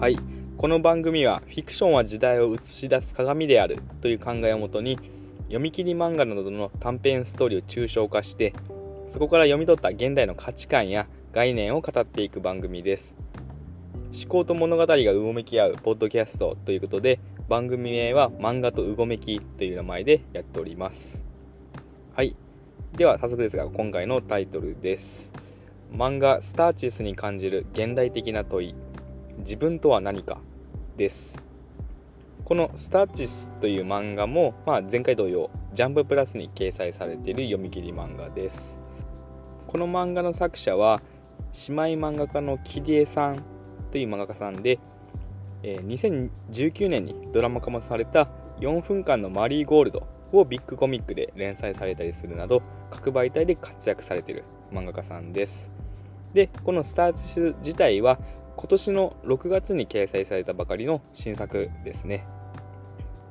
はい。この番組はフィクションは時代を映し出す鏡であるという考えをもとに読み切り漫画などの短編ストーリーを抽象化してそこから読み取った現代の価値観や概念を語っていく番組です。思考と物語がうごめき合うポッドキャストということで番組名は漫画とうごめきという名前でやっております。はい。では早速ですが今回のタイトルです。漫画スターチスに感じる現代的な問い。自分とは何かです。このスターチスという漫画も、まあ、前回同様ジャンププラスに掲載されている読み切り漫画です。この漫画の作者は姉妹漫画家のキリエさんという漫画家さんで、2019年にドラマ化もされた4分間のマリーゴールドをビッグコミックで連載されたりするなど各媒体で活躍されている漫画家さんです。でこのスターチス自体は今年の6月に掲載されたばかりの新作ですね。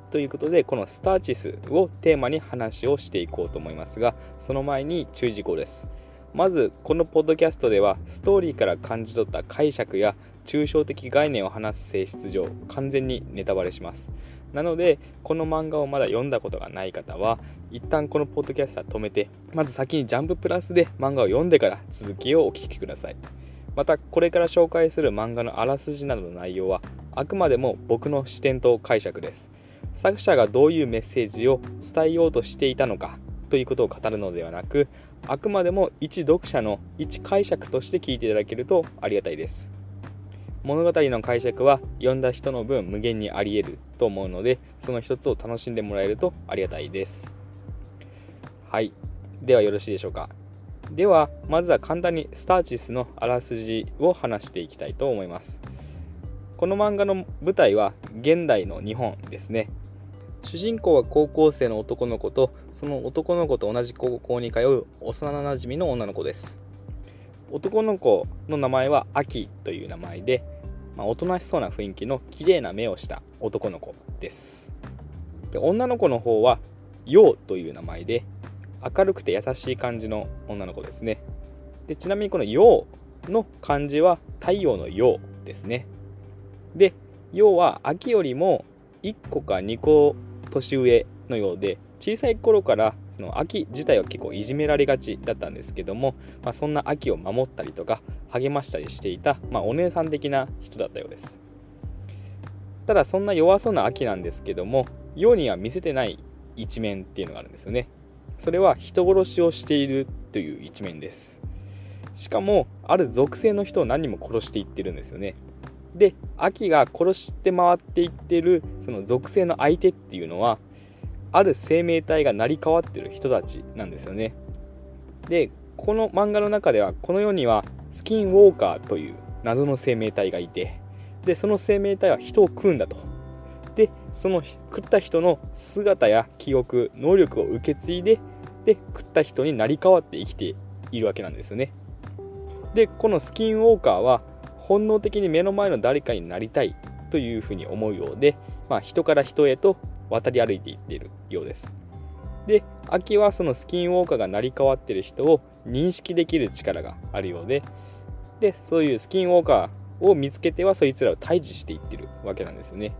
ということでこのスターチスをテーマに話をしていこうと思いますがその前に注意事項です。まずこのポッドキャストではストーリーから感じ取った解釈や抽象的概念を話す性質上完全にネタバレします。なのでこの漫画をまだ読んだことがない方は一旦このポッドキャストは止めてまず先にジャンププラスで漫画を読んでから続きをお聞きください。またこれから紹介する漫画のあらすじなどの内容はあくまでも僕の視点と解釈です。作者がどういうメッセージを伝えようとしていたのかということを語るのではなくあくまでも一読者の一解釈として聞いていただけるとありがたいです。物語の解釈は読んだ人の分無限にあり得ると思うのでその一つを楽しんでもらえるとありがたいです。はい。ではよろしいでしょうか。ではまずは簡単にスターチスのあらすじを話していきたいと思います。この漫画の舞台は現代の日本ですね。主人公は高校生の男の子とその男の子と同じ高校に通う幼なじみの女の子です。男の子の名前はアキという名前で、まあ、おとなしそうな雰囲気の綺麗な目をした男の子です。で女の子の方はヨウという名前で明るくて優しい感じの女の子ですね。でちなみにこの「陽」の漢字は太陽の陽ですね。で陽は秋よりも1個か2個年上のようで小さい頃からその秋自体は結構いじめられがちだったんですけども、まあ、そんな秋を守ったりとか励ましたりしていた、まあ、お姉さん的な人だったようです。ただそんな弱そうな秋なんですけども世には見せてない一面っていうのがあるんですよね。それは人殺しをしているという一面です。しかもある属性の人を何人も殺していってるんですよね。で秋が殺して回っていってるその属性の相手っていうのはある生命体が成り代わってる人たちなんですよね。でこの漫画の中ではこの世にはスキンウォーカーという謎の生命体がいてでその生命体は人を食うんだと。その食った人の姿や記憶能力を受け継いでで食った人になり変わって生きているわけなんですよね。でこのスキンウォーカーは本能的に目の前の誰かになりたいというふうに思うようで、まあ、人から人へと渡り歩いていっているようです。で秋はそのスキンウォーカーが成り代わっている人を認識できる力があるようででそういうスキンウォーカーを見つけてはそいつらを退治していってるわけなんですよね。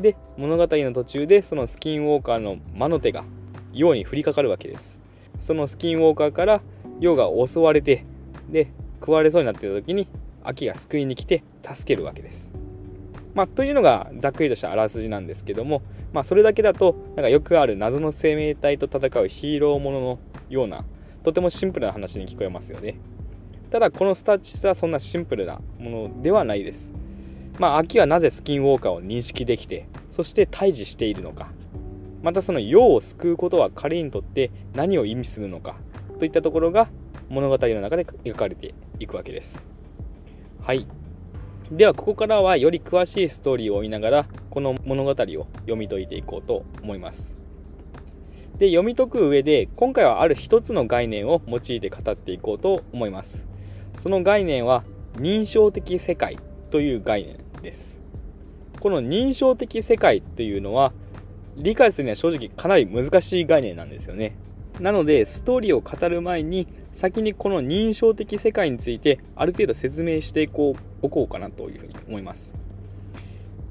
で物語の途中でそのスキンウォーカーの魔の手が陽に降りかかるわけです。そのスキンウォーカーから陽が襲われてで食われそうになってた時に秋が救いに来て助けるわけです。まあ、というのがざっくりとしたあらすじなんですけども、まあ、それだけだとなんかよくある謎の生命体と戦うヒーローもののようなとてもシンプルな話に聞こえますよね。ただこのスタッチスはそんなシンプルなものではないです。まあ、秋はなぜスキンウォーカーを認識できてそして退治しているのか。またその世を救うことは彼にとって何を意味するのかといったところが物語の中で描かれていくわけです。はい。ではここからはより詳しいストーリーを追いながらこの物語を読み解いていこうと思います。で読み解く上で今回はある一つの概念を用いて語っていこうと思います。その概念は認証的世界という概念。です。この認証的世界というのは理解するには正直かなり難しい概念なんですよね。なのでストーリーを語る前に先にこの認証的世界についてある程度説明していこうおこうかなというふうに思います。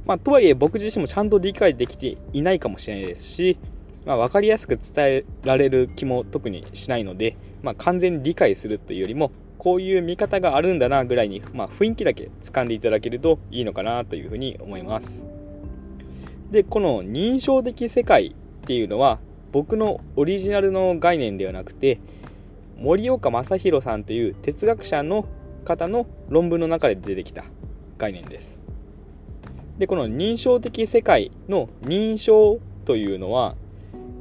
まあ、とはいえ僕自身もちゃんと理解できていないかもしれないですし、まあ、分かりやすく伝えられる気も特にしないので、まあ、完全に理解するというよりもこういう見方があるんだなぐらいに、まあ、雰囲気だけ掴んでいただけるといいのかなというふうに思います。でこの認証的世界っていうのは僕のオリジナルの概念ではなくて森岡正弘さんという哲学者の方の論文の中で出てきた概念です。でこの認証的世界の認証というのは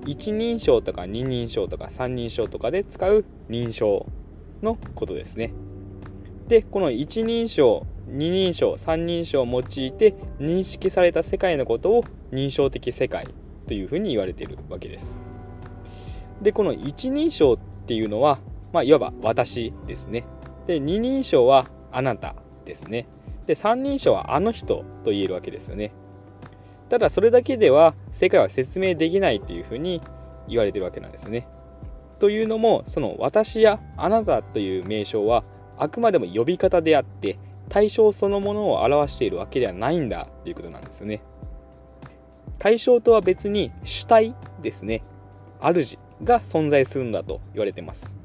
一人称とか二人称とか三人称とかで使う認証。のことですね。でこの一人称二人称三人称を用いて認識された世界のことを認証的世界というふうに言われているわけです。でこの一人称っていうのは、まあ、いわば私ですね。で二人称はあなたですね。で三人称はあの人と言えるわけですよね。ただそれだけでは世界は説明できないというふうに言われてるわけなんですね。というのもその私やあなたという名称はあくまでも呼び方であって対象そのものを表しているわけではないんだということなんですよね。対象とは別に主体ですね。主が存在するんだと言われています。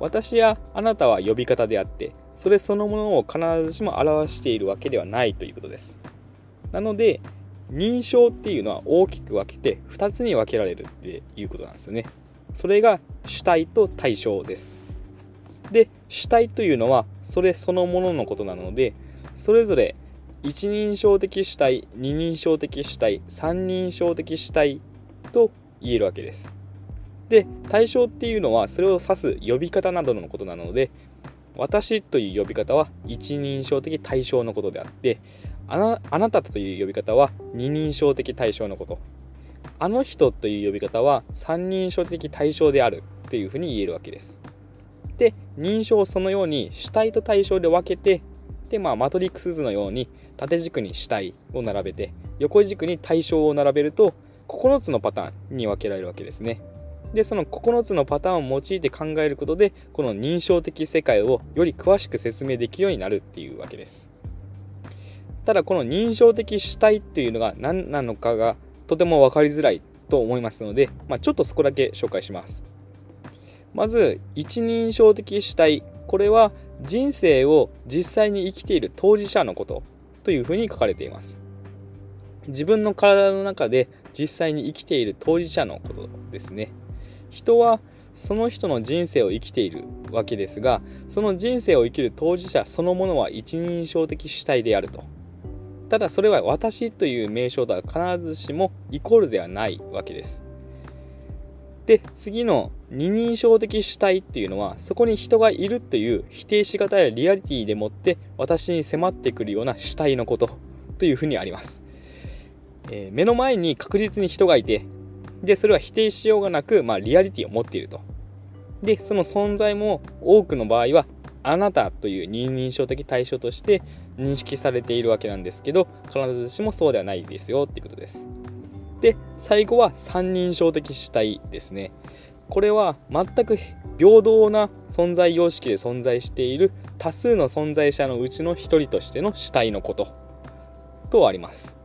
私やあなたは呼び方であってそれそのものを必ずしも表しているわけではないということです。なので認証っていうのは大きく分けて2つに分けられるっていうことなんですよね。それが主体と対象です。で主体というのはそれそのもののことなのでそれぞれ一人称的主体二人称的主体三人称的主体と言えるわけです。で対象っていうのはそれを指す呼び方などのことなので私という呼び方は一人称的対象のことであってあなあなたという呼び方は二人称的対象のこと。あの人という呼び方は三人称的対象であるというふうに言えるわけですで認証をそのように主体と対象で分けてで、まあ、マトリックス図のように縦軸に主体を並べて横軸に対象を並べると9つのパターンに分けられるわけですね。でその9つのパターンを用いて考えることでこの認証的世界をより詳しく説明できるようになるっていうわけです。ただこの認証的主体っていうのが何なのかがとても分かりづらいと思いますので、まあ、ちょっとそこだけ紹介します。まず一人称的主体。これは人生を実際に生きている当事者のこと。というふうに書かれています。自分の体の中で実際に生きている当事者のことですね。人はその人の人生を生きているわけですがその人生を生きる当事者そのものは一人称的主体であると。ただそれは私という名称とは必ずしもイコールではないわけです。で次の二人称的主体っていうのはそこに人がいるという否定しがたいリアリティでもって私に迫ってくるような主体のことというふうにあります、えー、目の前に確実に人がいてでそれは否定しようがなく、まあ、リアリティを持っていると。でその存在も多くの場合はあなたという二人称的対象として認識されているわけなんですけど必ずしもそうではないですよっていうことです。で最後は三人称的主体ですね。これは全く平等な存在様式で存在している多数の存在者のうちの一人としての主体のこととあります。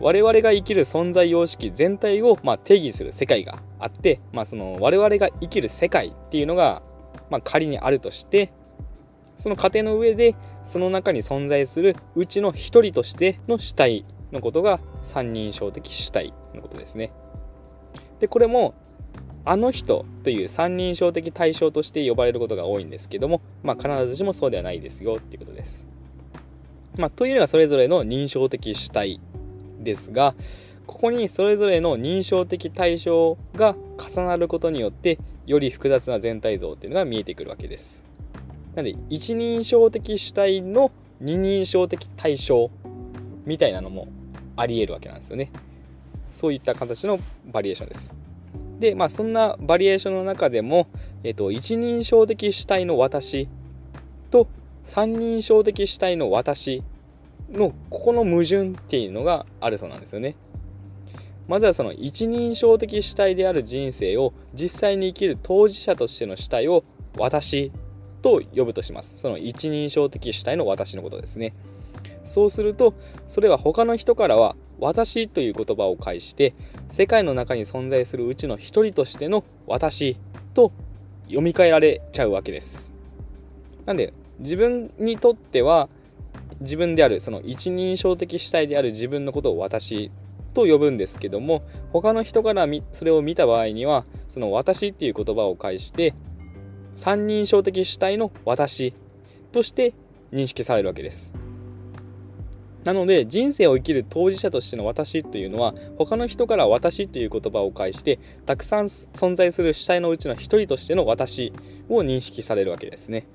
我々が生きる存在様式全体をま定義する世界があって、まあ、その我々が生きる世界っていうのが、まあ仮にあるとしてその過程の上でその中に存在するうちの一人としての主体のことが三人称的主体のことですね。でこれもあの人という三人称的対象として呼ばれることが多いんですけども、まあ、必ずしもそうではないですよっていうことです。まあ、というのがそれぞれの認証的主体ですがここにそれぞれの認証的対象が重なることによってより複雑な全体像っていうのが見えてくるわけです。なので一人称的主体の二人称的対象みたいなのもありえるわけなんですよね。そういった形のバリエーションです。で、まあ、そんなバリエーションの中でも、えっと、一人称的主体の私と三人称的主体の私のここの矛盾っていうのがあるそうなんですよね。まずはその一人称的主体である人生を実際に生きる当事者としての主体を私と呼ぶとします。その一人称的主体の私のことですね。そうするとそれは他の人からは私という言葉を介して世界の中に存在するうちの一人としての私と読み替えられちゃうわけですなんで自分にとっては自分であるその一人称的主体である自分のことを私と呼ぶんですけども他の人からそれを見た場合にはその私っていう言葉を介して三人称的主体の私として認識されるわけですなので人生を生きる当事者としての私というのは他の人から私という言葉を介してたくさん存在する主体のうちの一人としての私を認識されるわけですね。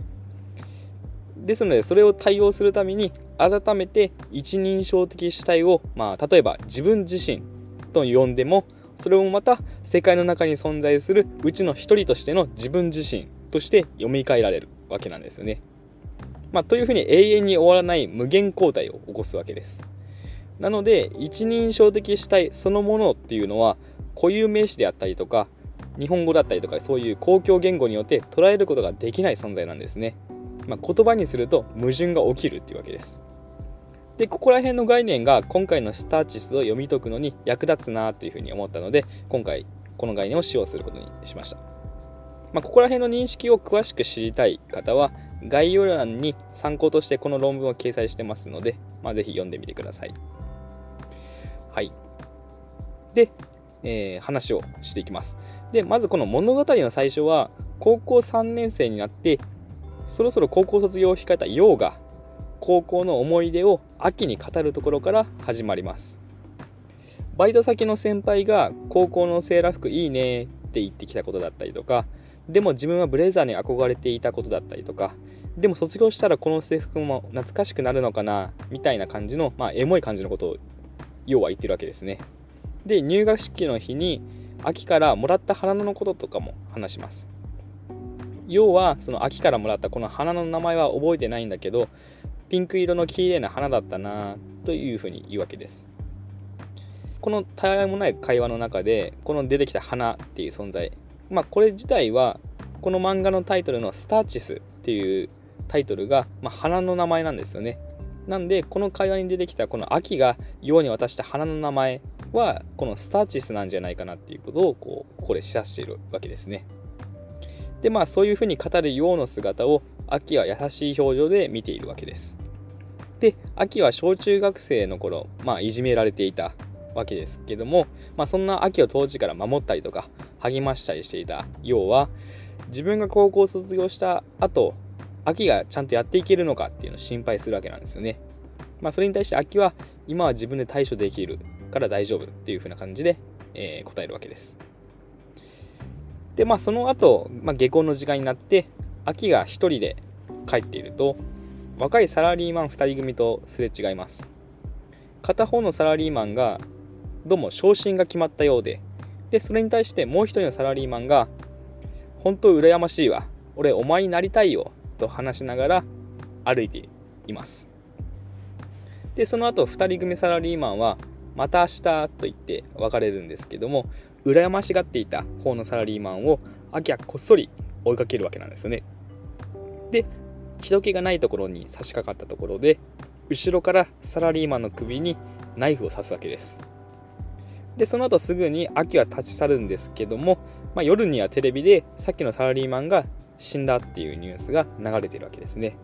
ですのでそれを対応するために改めて一人称的主体を、まあ、例えば自分自身と呼んでもそれもまた世界の中に存在するうちの一人としての自分自身として読み替えられるわけなんですよね。まあ、というふうに永遠に終わらない無限交代を起こすわけです。なので一人称的主体そのものっていうのは固有名詞であったりとか日本語だったりとかそういう公共言語によって捉えることができない存在なんですね。まあ、言葉にすると矛盾が起きるっていうわけです。でここら辺の概念が今回のスターチスを読み解くのに役立つなというふうに思ったので今回この概念を使用することにしました。まあ、ここら辺の認識を詳しく知りたい方は概要欄に参考としてこの論文を掲載してますので、まあ、ぜひ読んでみてください。はい。で、えー、話をしていきます。で、まずこの物語の最初は、高校3年生になって、そろそろ高校卒業を控えた陽が、高校の思い出を秋に語るところから始まります。バイト先の先輩が高校のセーラー服いいねって言ってきたことだったりとか、でも自分はブレザーに憧れていたことだったりとか、でも卒業したらこの制服も懐かしくなるのかなみたいな感じの、まあ、エモい感じのことを要は言ってるわけですね。で入学式の日に秋からもらった花のこととかも話します。要はその秋からもらったこの花の名前は覚えてないんだけどピンク色の綺麗な花だったなというふうに言うわけです。このたわいもない会話の中でこの出てきた花っていう存在まあこれ自体はこの漫画のタイトルの「スターチス」っていうタイトルが、まあ、花の名前なんですよね。なんでこの会話に出てきたこの秋が陽に渡した花の名前はこのスターチスなんじゃないかなっていうことをこうここで示唆しているわけですね。でまあそういうふうに語る陽の姿を秋は優しい表情で見ているわけです。で秋は小中学生の頃、まあ、いじめられていたわけですけども、まあ、そんな秋を当時から守ったりとか励ましたりしていた陽は自分が高校を卒業した後秋がちゃんとやっていけるのかっていうのを心配するわけなんですよね。まあ、それに対して秋は今は自分で対処できるから大丈夫っていう風な感じで、えー、答えるわけです。でまあその後、まあ、下校の時間になって秋が1人で帰っていると若いサラリーマン2人組とすれ違います。片方のサラリーマンがどうも昇進が決まったようででそれに対してもう一人のサラリーマンが本当羨ましいわ俺お前になりたいよと話しながら歩いていますでその後2人組サラリーマンはまた明日と言って別れるんですけども羨ましがっていた方のサラリーマンをアキはこっそり追いかけるわけなんですよねで人気がないところに差し掛かったところで後ろからサラリーマンの首にナイフを刺すわけですでその後すぐにアキは立ち去るんですけども、まあ、夜にはテレビでさっきのサラリーマンが死んだっていうニュースが流れているわけですね。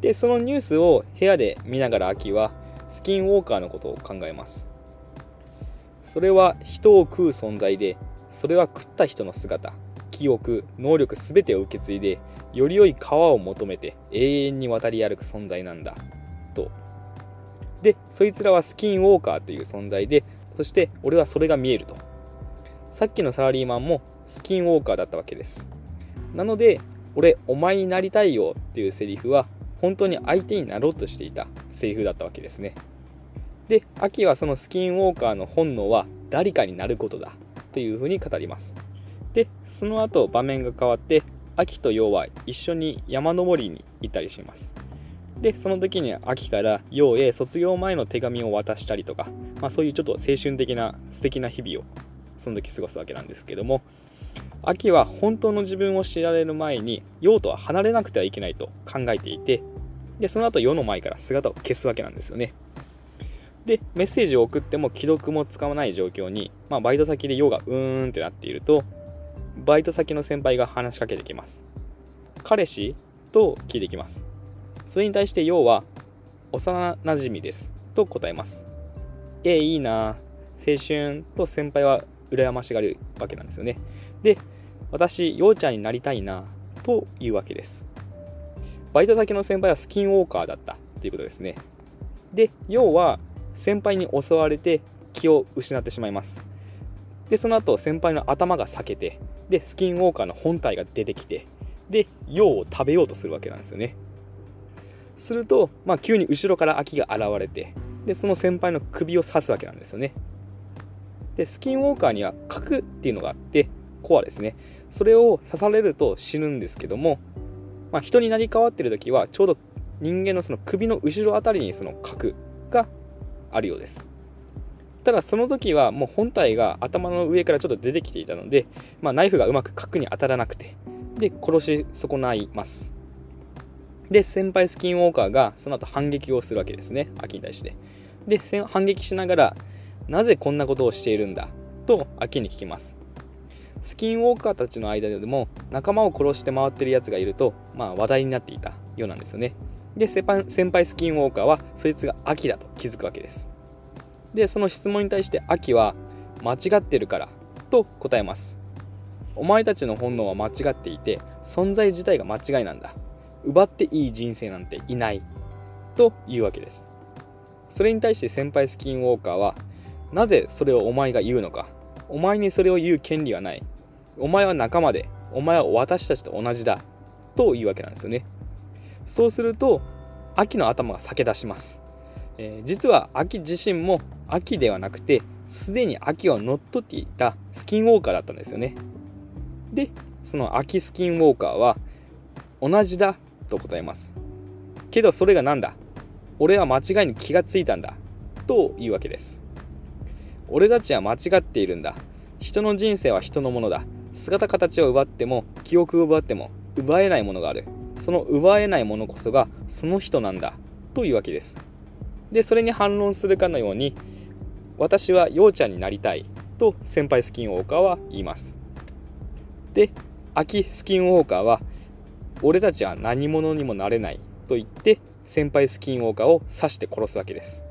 で、そのニュースを部屋で見ながら秋はスキンウォーカーのことを考えます。それは人を食う存在で、それは食った人の姿、記憶、能力全てを受け継いで、より良い川を求めて永遠に渡り歩く存在なんだ。と。で、そいつらはスキンウォーカーという存在で、そして俺はそれが見えると。さっきのサラリーマンもスキンウォーカーだったわけです。なので俺お前になりたいよっていうセリフは本当に相手になろうとしていたセリフだったわけですねで秋はそのスキンウォーカーの本能は誰かになることだというふうに語ります。でその後場面が変わって秋と陽は一緒に山登りに行ったりします。でその時に秋から陽へ卒業前の手紙を渡したりとか、まあ、そういうちょっと青春的な素敵な日々をその時過ごすわけなんですけども秋は本当の自分を知られる前に陽とは離れなくてはいけないと考えていてでその後世の前から姿を消すわけなんですよね。でメッセージを送っても既読も使わない状況に、まあ、バイト先で世がうーんってなっているとバイト先の先輩が話しかけてきます。彼氏と聞いてきます。それに対して要は幼なじみです。と答えます。えいいな。青春と先輩は羨ましがるわけなんですよね。で私ようちゃんになりたいな。というわけです。バイト先の先輩はスキンウォーカーだった。ということですね。で要は先輩に襲われて気を失ってしまいます。でその後先輩の頭が裂けてでスキンウォーカーの本体が出てきてで陽を食べようとするわけなんですよね。すると、まあ、急に後ろから秋が現れてでその先輩の首を刺すわけなんですよね。でスキンウォーカーには核っていうのがあってコアですね。それを刺されると死ぬんですけども、まあ、人になり変わってる時はちょうど人間のその首の後ろあたりにその核があるようです。ただその時はもう本体が頭の上からちょっと出てきていたので、まあ、ナイフがうまく核に当たらなくてで殺し損ないます。で先輩スキンウォーカーがその後反撃をするわけですね。アキに対して。で反撃しながらなぜこんなことをしているんだ？とアキに聞きます。スキンウォーカーたちの間でも仲間を殺して回ってるやつがいると、まあ、話題になっていたようなんですよね。で先輩スキンウォーカーはそいつがアキだと気づくわけです。でその質問に対してアキは間違ってるからと答えます。お前たちの本能は間違っていて存在自体が間違いなんだ。奪っていい人生なんていないというわけです。それに対して先輩スキンウォーカーはなぜそれをお前が言うのか。お前にそれを言う権利はない。お前は仲間でお前は私たちと同じだ。というわけなんですよね。そうすると秋の頭が裂け出します、えー、実は秋自身も秋ではなくてすでに秋を乗っ取っていたスキンウォーカーだったんですよね。でその秋スキンウォーカーは同じだと答えます。けどそれが何だ？俺は間違いに気がついたんだ。というわけです。俺たちは間違っているんだ。人の人生は人のものだ。姿形を奪っても記憶を奪っても奪えないものがある。その奪えないものこそがその人なんだというわけです。でそれに反論するかのように私はようちゃんになりたいと先輩スキンウォーカーは言います。で秋スキンウォーカーは俺たちは何者にもなれないと言って先輩スキンウォーカーを刺して殺すわけです。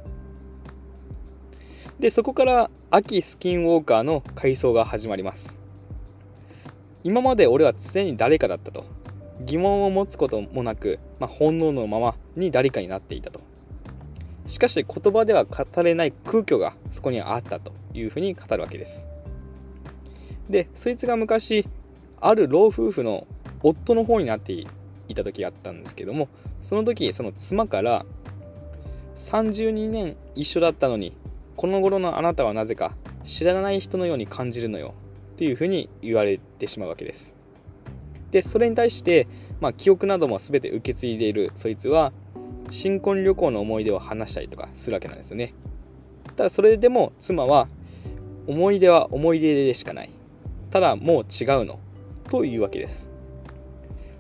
でそこから秋スキンウォーカーの回想が始まります。今まで俺は常に誰かだったと。疑問を持つこともなく、まあ、本能のままに誰かになっていたと。しかし言葉では語れない空虚がそこにあったというふうに語るわけです。でそいつが昔ある老夫婦の夫の方になっていた時があったんですけどもその時その妻から32年一緒だったのにこの頃のあなたはなぜか知らない人のように感じるのよというふうに言われてしまうわけです。でそれに対して、まあ、記憶なども全て受け継いでいるそいつは新婚旅行の思い出を話したりとかするわけなんですよね。ただそれでも妻は思い出は思い出でしかない。ただもう違うの。というわけです。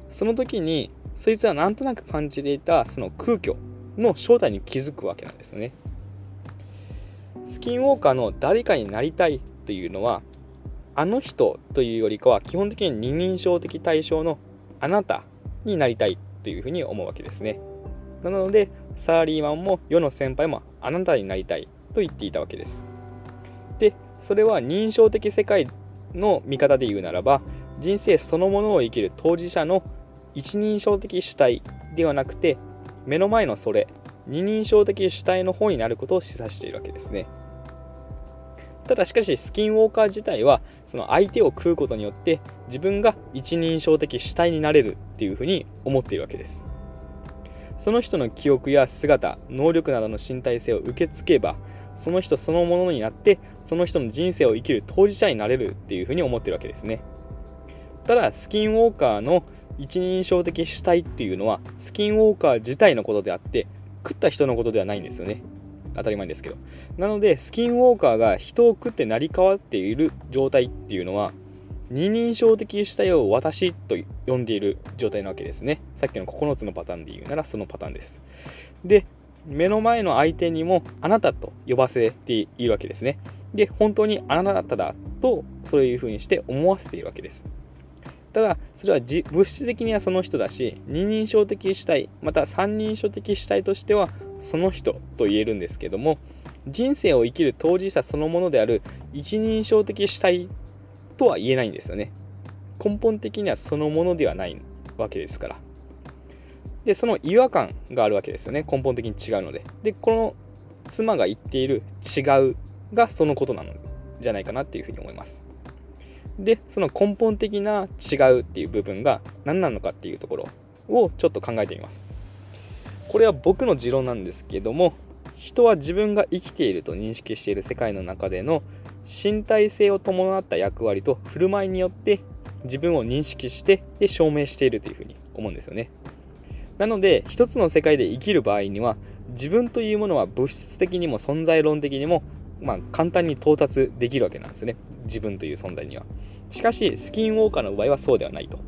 その時にそいつはなんとなく感じていたその空虚の正体に気づくわけなんですよね。スキンウォーカーの誰かになりたいというのはあの人というよりかは基本的に二人称的対象のあなたになりたいというふうに思うわけですね。なのでサラリーマンも世の先輩もあなたになりたいと言っていたわけです。でそれは認証的世界の見方で言うならば人生そのものを生きる当事者の一人称的主体ではなくて目の前のそれ二人称的主体の方になることを示唆しているわけですね。ただしかしスキンウォーカー自体はその相手を食うことによって自分が一人称的主体になれるっていうふうに思っているわけです。その人の記憶や姿能力などの身体性を受け付けばその人そのものになってその人の人生を生きる当事者になれるっていうふうに思ってるわけですね。ただスキンウォーカーの一人称的主体っていうのはスキンウォーカー自体のことであって食った人のことではないんですよね。当たり前ですけどなのでスキンウォーカーが人を食って成り代わっている状態っていうのは二人称的主体を私と呼んでいる状態なわけですね。さっきの9つのパターンで言うならそのパターンです。で、目の前の相手にもあなたと呼ばせているわけですね。で、本当にあなただとそういうふうにして思わせているわけです。ただ、それは物質的にはその人だし、二人称的主体、また三人称的主体としてはその人と言えるんですけども、人生を生きる当事者そのものである一人称的主体とは言えないんですよね。根本的にはそのものではないわけですから。で、その違和感があるわけですよね。根本的に違うので。で、この妻が言っている違うがそのことなのじゃないかなっていうふうに思います。で、その根本的な違うっていう部分が何なのかっていうところをちょっと考えてみます。これは僕の持論なんですけども、人は自分が生きていると認識している世界の中での身体性を伴った役割と振る舞いによって自分を認識してで証明しているというふうに思うんですよね。なので一つの世界で生きる場合には自分というものは物質的にも存在論的にもまあ、簡単に到達できるわけなんですね。自分という存在には。しかしスキンウォーカーの場合はそうではないと。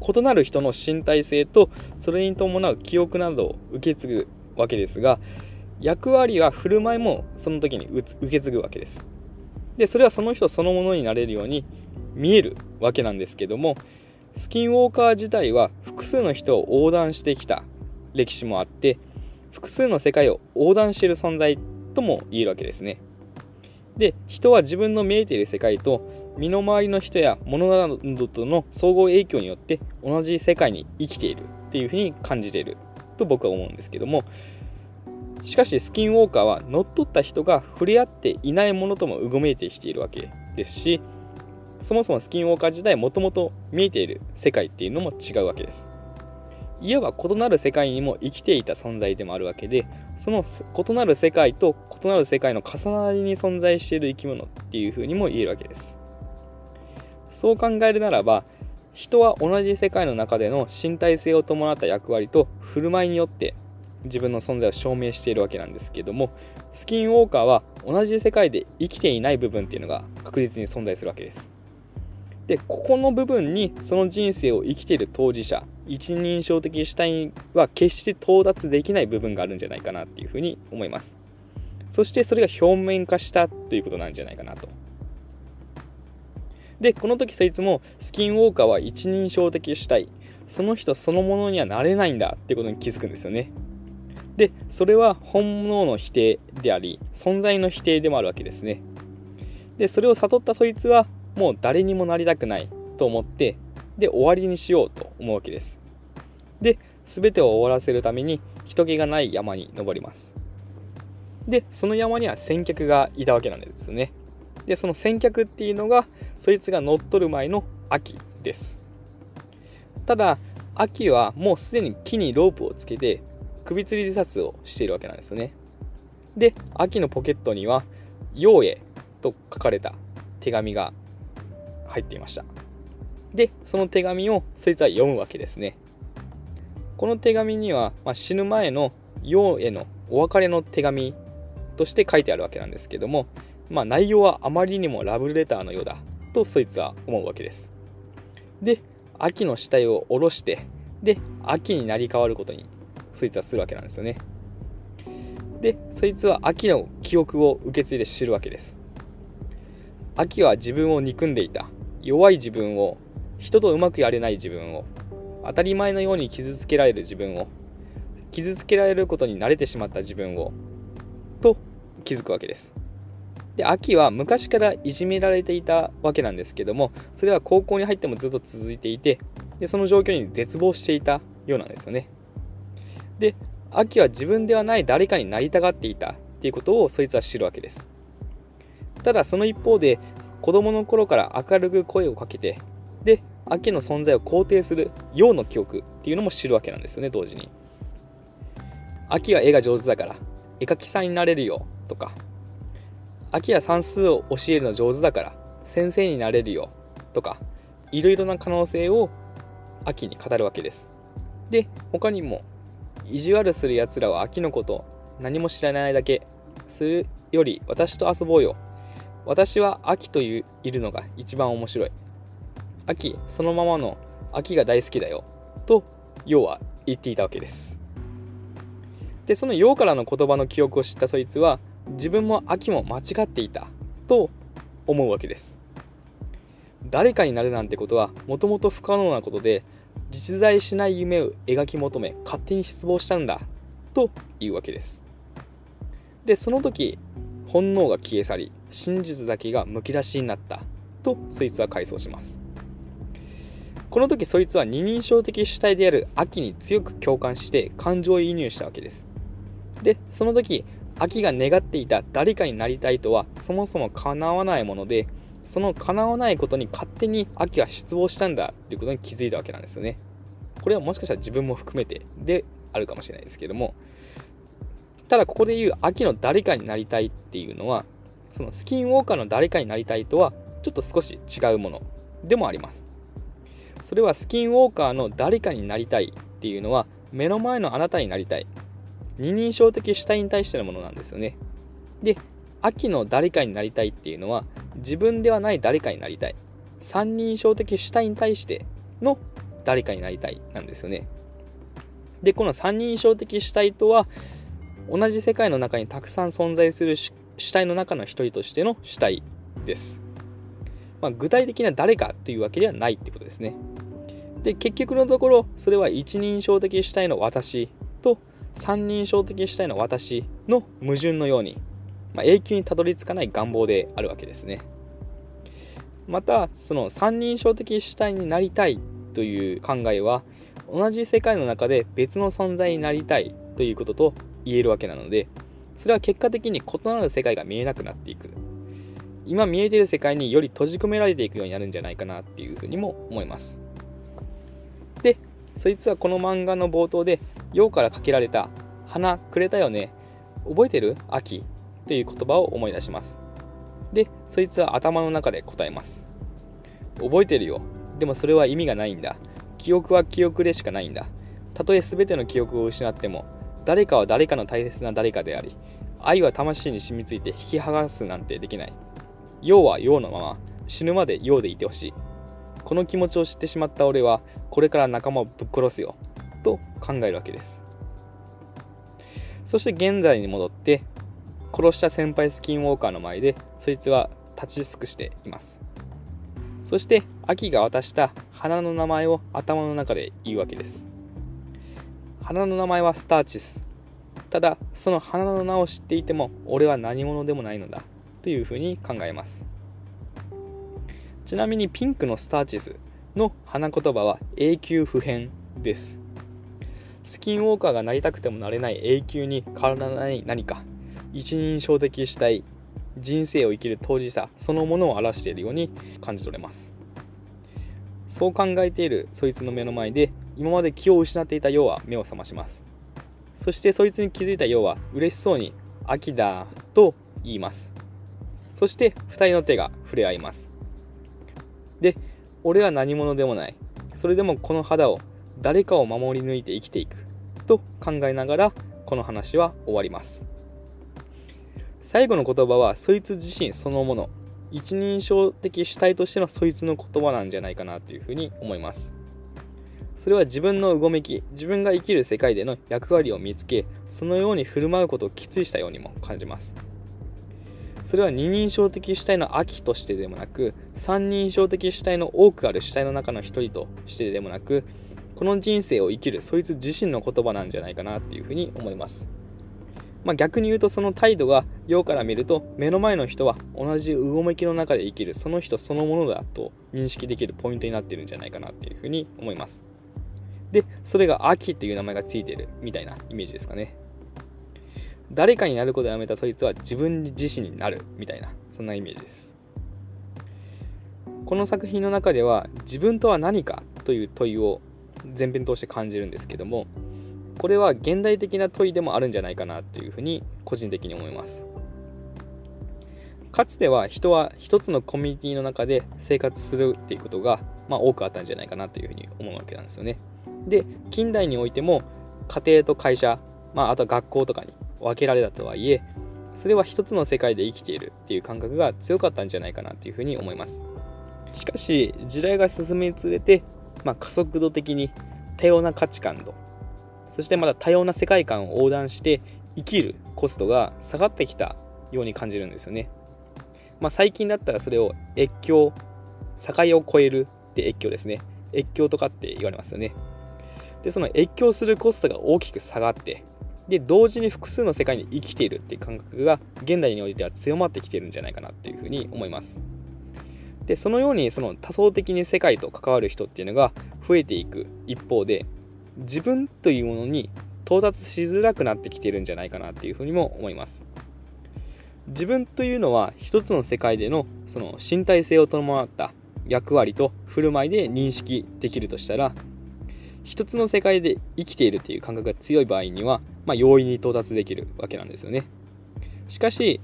異なる人の身体性とそれに伴う記憶などを受け継ぐわけですが役割は振る舞いもその時に受け継ぐわけです。でそれはその人そのものになれるように見えるわけなんですけどもスキンウォーカー自体は複数の人を横断してきた歴史もあって複数の世界を横断している存在とも言えるわけですね。で人は自分の見えている世界と身の回りの人や物などとの相互影響によって同じ世界に生きているっていうふうに感じていると僕は思うんですけども。しかしスキンウォーカーは乗っ取った人が触れ合っていないものともうごめいてきているわけですしそもそもスキンウォーカー自体もともと見えている世界っていうのも違うわけです。いわば異なる世界にも生きていた存在でもあるわけでその異なる世界と異なる世界の重なりに存在している生き物っていうふうにも言えるわけです。そう考えるならば人は同じ世界の中での身体性を伴った役割と振る舞いによって自分の存在を証明しているわけなんですけどもスキンウォーカーは同じ世界で生きていない部分っていうのが確実に存在するわけです。でここの部分にその人生を生きている当事者一人称的主体は決して到達できない部分があるんじゃないかなっていうふうに思います。そしてそれが表面化したということなんじゃないかなと。でこの時そいつもスキンウォーカーは一人称的主体。その人そのものにはなれないんだってことに気づくんですよね。でそれは本能の否定であり存在の否定でもあるわけですね。でそれを悟ったそいつはもう誰にもなりたくないと思ってで終わりにしようと思うわけです。で全てを終わらせるために人気がない山に登ります。でその山には先客がいたわけなんですね。でその先客っていうのがそいつが乗っ取る前の秋です。ただ秋はもうすでに木にロープをつけて首吊り自殺をしているわけなんですね。で秋のポケットには「陽へ」と書かれた手紙が入っていました。でその手紙をそいつは読むわけですね。この手紙には、まあ、死ぬ前の陽へのお別れの手紙として書いてあるわけなんですけども、まあ、内容はあまりにもラブレターのようだとそいつは思うわけです。で秋の死体を下ろしてで秋になり変わることにそいつはするわけなんですよね。でそいつは秋の記憶を受け継いで知るわけです。秋は自分を憎んでいた。弱い自分を人とうまくやれない自分を当たり前のように傷つけられる自分を傷つけられることに慣れてしまった自分をと気づくわけです。で秋は昔からいじめられていたわけなんですけどもそれは高校に入ってもずっと続いていてでその状況に絶望していたようなんですよね。で秋は自分ではない誰かになりたがっていたっていうことをそいつは知るわけです。ただその一方で子供の頃から明るく声をかけてで秋の存在を肯定する陽の記憶っていうのも知るわけなんですよね同時に。秋は絵が上手だから絵描きさんになれるよとか。秋は算数を教えるの上手だから先生になれるよとかいろいろな可能性を秋に語るわけです。で他にも意地悪するやつらは秋のこと何も知らないだけするより私と遊ぼうよ私は秋といういるのが一番面白い。秋そのままの秋が大好きだよ。と要は言っていたわけです。でその陽からの言葉の記憶を知ったそいつは自分も秋も間違っていた。と思うわけです。誰かになるなんてことはもともと不可能なことで実在しない夢を描き求め勝手に失望したんだ。というわけです。でその時本能が消え去り真実だけがむき出しになった。とそいつは回想します。この時そいつは二人称的主体である秋に強く共感して感情移入したわけです。でその時秋が願っていた誰かになりたいとはそもそも叶わないものでその叶わないことに勝手に秋は失望したんだということに気づいたわけなんですよね。これはもしかしたら自分も含めてであるかもしれないですけども。ただここで言う秋の誰かになりたいっていうのはそのスキンウォーカーの誰かになりたいとはちょっと少し違うものでもあります。それはスキンウォーカーの誰かになりたいっていうのは目の前のあなたになりたい。二人称的主体に対してのものなんですよね。で秋の誰かになりたいっていうのは自分ではない誰かになりたい。三人称的主体に対しての誰かになりたいなんですよね。でこの三人称的主体とは同じ世界の中にたくさん存在する主体の中の一人としての主体です、まあ、具体的な誰かというわけではないってことですね。で結局のところそれは一人称的主体の私と三人称的主体の私の矛盾のように、まあ、永久にたどり着かない願望であるわけですね。またその三人称的主体になりたいという考えは同じ世界の中で別の存在になりたいということと言えるわけなのでそれは結果的に異なる世界が見えなくなっていく。今見えてる世界により閉じ込められていくようになるんじゃないかなっていうふうにも思います。でそいつはこの漫画の冒頭で陽からかけられた「花くれたよね。覚えてる？秋」という言葉を思い出します。でそいつは頭の中で答えます。覚えてるよ。でもそれは意味がないんだ。記憶は記憶でしかないんだ。たとえ全ての記憶を失っても誰かは誰かの大切な誰かであり愛は魂に染みついて引き剥がすなんてできない。陽は陽のまま死ぬまで陽でいてほしい。この気持ちを知ってしまった俺はこれから仲間をぶっ殺すよ。と考えるわけです。そして現在に戻って殺した先輩スキンウォーカーの前でそいつは立ち尽くしています。そして秋が渡した花の名前を頭の中で言うわけです。花の名前はスターチス。ただその花の名を知っていても俺は何者でもないのだというふうに考えます。ちなみにピンクのスターチスの花言葉は永久不変です。スキンウォーカーがなりたくてもなれない永久に変わらない何か。一人称的主体人生を生きる当事者そのものを表しているように感じ取れます。そう考えているそいつの目の前で今まで気を失っていたようは目を覚まします。そしてそいつに気づいたようは嬉しそうに「秋だ」と言います。そして2人の手が触れ合います。で俺は何者でもない。それでもこの肌を誰かを守り抜いて生きていく。と考えながらこの話は終わります。最後の言葉はそいつ自身そのもの。一人称的主体としてのそいつの言葉なんじゃないかなというふうに思います。それは自分のうごめき自分が生きる世界での役割を見つけそのように振る舞うことをきついしたようにも感じます。それは二人称的主体の秋としてでもなく三人称的主体の多くある主体の中の一人としてでもなくこの人生を生きるそいつ自身の言葉なんじゃないかなっていうふうに思います。まあ、逆に言うとその態度が陽から見ると目の前の人は同じうごめきの中で生きるその人そのものだと認識できるポイントになってるんじゃないかなっていうふうに思います。でそれが秋という名前がついてるみたいなイメージですかね。誰かになることをやめたそいつは自分自身になるみたいなそんなイメージです。この作品の中では自分とは何かという問いを前編通して感じるんですけどもこれは現代的な問いでもあるんじゃないかなというふうに個人的に思います。かつては人は一つのコミュニティの中で生活するっていうことが、まあ、多くあったんじゃないかなというふうに思うわけなんですよね。で近代においても家庭と会社、まあ、あとは学校とかに分けられたとはいえそれは一つの世界で生きているっていう感覚が強かったんじゃないかなっていうふうに思います。しかし時代が進むにつれて、まあ、加速度的に多様な価値観とそしてまた多様な世界観を横断して生きるコストが下がってきたように感じるんですよね、まあ、最近だったらそれを越境境を越えるって越境ですね。越境とかって言われますよね。でその越境するコストが大きく下がってで同時に複数の世界に生きているっていう感覚が現代においては強まってきてるんじゃないかなっていうふうに思います。でそのようにその多層的に世界と関わる人っていうのが増えていく一方で自分というものに到達しづらくなってきてるんじゃないかなっていうふうにも思います。自分というのは一つの世界でのその身体性を伴った役割と振る舞いで認識できるとしたら一つの世界で生きているという感覚が強い場合には、まあ、容易に到達できるわけなんですよね。しかし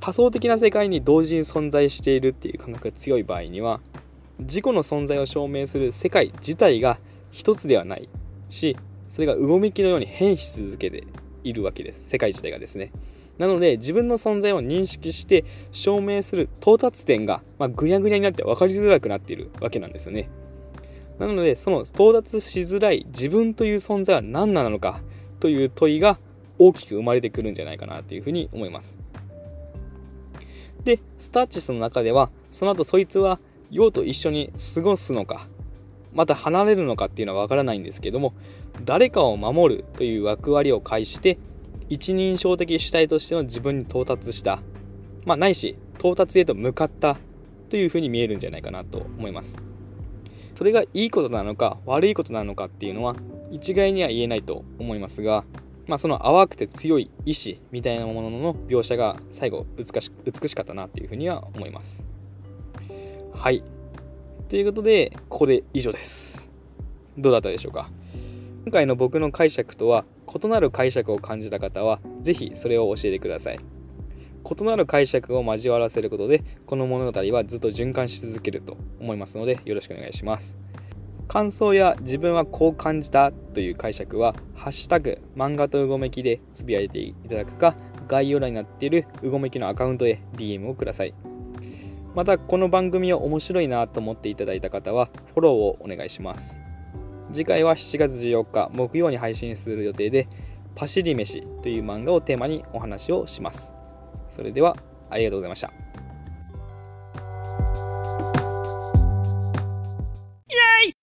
多層的な世界に同時に存在しているっていう感覚が強い場合には自己の存在を証明する世界自体が一つではないしそれがうごめきのように変し続けているわけです世界自体がですねなので自分の存在を認識して証明する到達点が、まあ、ぐにゃぐにゃになって分かりづらくなっているわけなんですよね。なのでその到達しづらい自分という存在は何なのかという問いが大きく生まれてくるんじゃないかなというふうに思います。でスターチスの中ではその後そいつは陽と一緒に過ごすのかまた離れるのかっていうのは分からないんですけども誰かを守るという役割を介して一人称的主体としての自分に到達した。まあないし到達へと向かったというふうに見えるんじゃないかなと思います。それがいいことなのか悪いことなのかっていうのは一概には言えないと思いますが、まあ、その淡くて強い意志みたいなものの描写が最後美し美しかったなっていうふうには思います。はい。ということでここで以上です。どうだったでしょうか？今回の僕の解釈とは異なる解釈を感じた方は是非それを教えてください。異なる解釈を交わらせることでこの物語はずっと循環し続けると思いますのでよろしくお願いします。感想や自分はこう感じたという解釈は「ハッシュタグ漫画とうごめき」でつぶやいていただくか概要欄になっているうごめきのアカウントへ DM をください。またこの番組を面白いなと思っていただいた方はフォローをお願いします。次回は7月14日木曜に配信する予定で「パシリ飯」という漫画をテーマにお話をします。それではありがとうございました。イエイ